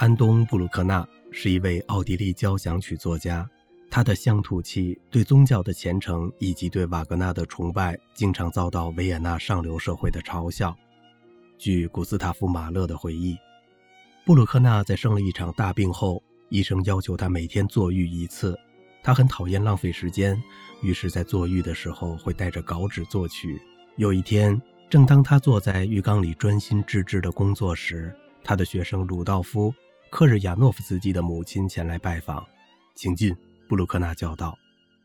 安东·布鲁克纳是一位奥地利交响曲作家，他的乡土气、对宗教的虔诚以及对瓦格纳的崇拜，经常遭到维也纳上流社会的嘲笑。据古斯塔夫·马勒的回忆，布鲁克纳在生了一场大病后，医生要求他每天坐浴一次。他很讨厌浪费时间，于是，在坐浴的时候会带着稿纸作曲。有一天，正当他坐在浴缸里专心致志地工作时，他的学生鲁道夫。克日亚诺夫斯基的母亲前来拜访，请进。布鲁克纳叫道。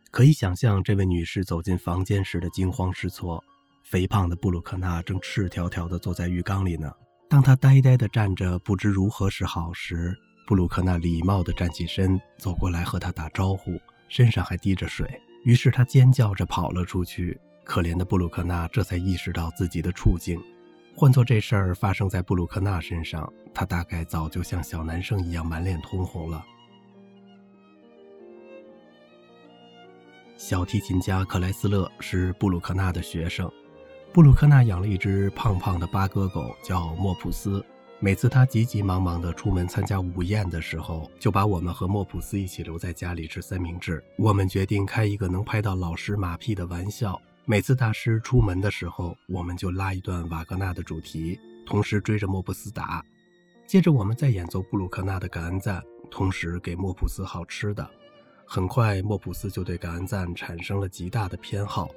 可以想象这位女士走进房间时的惊慌失措。肥胖的布鲁克纳正赤条条地坐在浴缸里呢。当他呆呆地站着，不知如何是好时，布鲁克纳礼貌地站起身，走过来和他打招呼，身上还滴着水。于是他尖叫着跑了出去。可怜的布鲁克纳这才意识到自己的处境。换做这事儿发生在布鲁克纳身上，他大概早就像小男生一样满脸通红了。小提琴家克莱斯勒是布鲁克纳的学生。布鲁克纳养了一只胖胖的巴哥狗，叫莫普斯。每次他急急忙忙地出门参加午宴的时候，就把我们和莫普斯一起留在家里吃三明治。我们决定开一个能拍到老师马屁的玩笑。每次大师出门的时候，我们就拉一段瓦格纳的主题，同时追着莫普斯打。接着，我们再演奏布鲁克纳的感恩赞，同时给莫普斯好吃的。很快，莫普斯就对感恩赞产生了极大的偏好。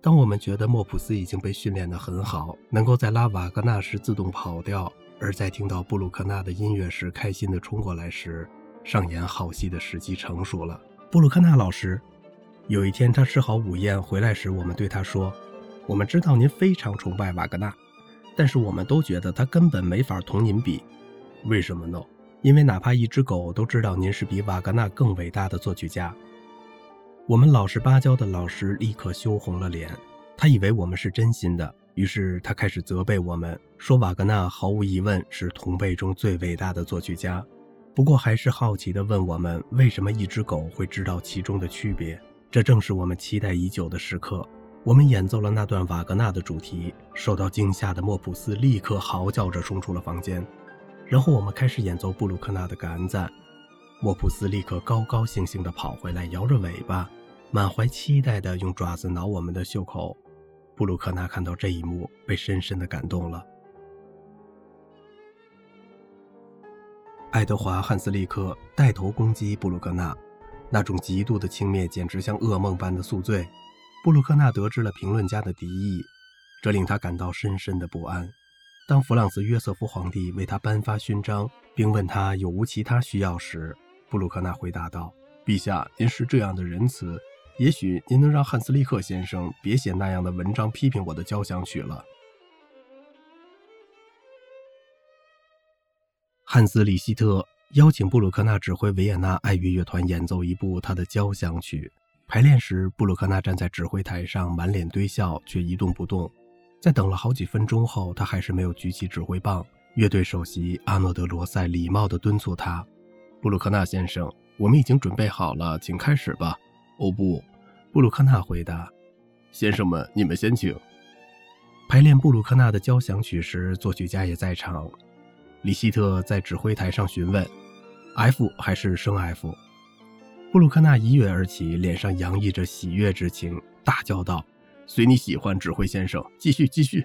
当我们觉得莫普斯已经被训练得很好，能够在拉瓦格纳时自动跑掉，而在听到布鲁克纳的音乐时开心地冲过来时，上演好戏的时机成熟了。布鲁克纳老师。有一天，他吃好午宴回来时，我们对他说：“我们知道您非常崇拜瓦格纳，但是我们都觉得他根本没法同您比。为什么呢？因为哪怕一只狗都知道您是比瓦格纳更伟大的作曲家。”我们老实巴交的老师立刻羞红了脸，他以为我们是真心的，于是他开始责备我们，说瓦格纳毫无疑问是同辈中最伟大的作曲家。不过，还是好奇地问我们，为什么一只狗会知道其中的区别。这正是我们期待已久的时刻。我们演奏了那段瓦格纳的主题，受到惊吓的莫普斯立刻嚎叫着冲出了房间。然后我们开始演奏布鲁克纳的感恩赞，莫普斯立刻高高兴兴地跑回来，摇着尾巴，满怀期待地用爪子挠我们的袖口。布鲁克纳看到这一幕，被深深地感动了。爱德华·汉斯利克带头攻击布鲁克纳。那种极度的轻蔑简直像噩梦般的宿醉。布鲁克纳得知了评论家的敌意，这令他感到深深的不安。当弗朗茨约瑟夫皇帝为他颁发勋章，并问他有无其他需要时，布鲁克纳回答道：“陛下，您是这样的仁慈，也许您能让汉斯利克先生别写那样的文章批评我的交响曲了。”汉斯·里希特。邀请布鲁克纳指挥维也纳爱乐乐团演奏一部他的交响曲。排练时，布鲁克纳站在指挥台上，满脸堆笑，却一动不动。在等了好几分钟后，他还是没有举起指挥棒。乐队首席阿诺德·罗塞礼貌地敦促他：“布鲁克纳先生，我们已经准备好了，请开始吧。”“哦不。”布鲁克纳回答。“先生们，你们先请。”排练布鲁克纳的交响曲时，作曲家也在场。里希特在指挥台上询问。F 还是升 F？布鲁克纳一跃而起，脸上洋溢着喜悦之情，大叫道：“随你喜欢，指挥先生，继续，继续。”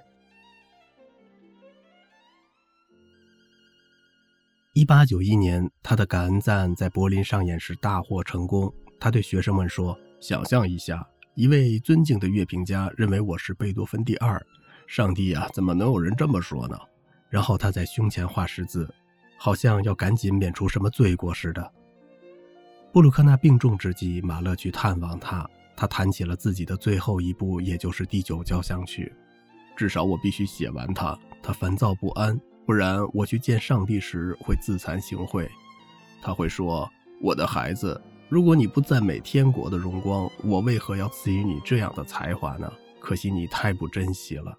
一八九一年，他的感恩赞在柏林上演时大获成功。他对学生们说：“想象一下，一位尊敬的乐评家认为我是贝多芬第二。上帝啊，怎么能有人这么说呢？”然后他在胸前画十字。好像要赶紧免除什么罪过似的。布鲁克纳病重之际，马勒去探望他，他谈起了自己的最后一部，也就是第九交响曲。至少我必须写完它。他烦躁不安，不然我去见上帝时会自惭形秽。他会说：“我的孩子，如果你不赞美天国的荣光，我为何要赐予你这样的才华呢？可惜你太不珍惜了。”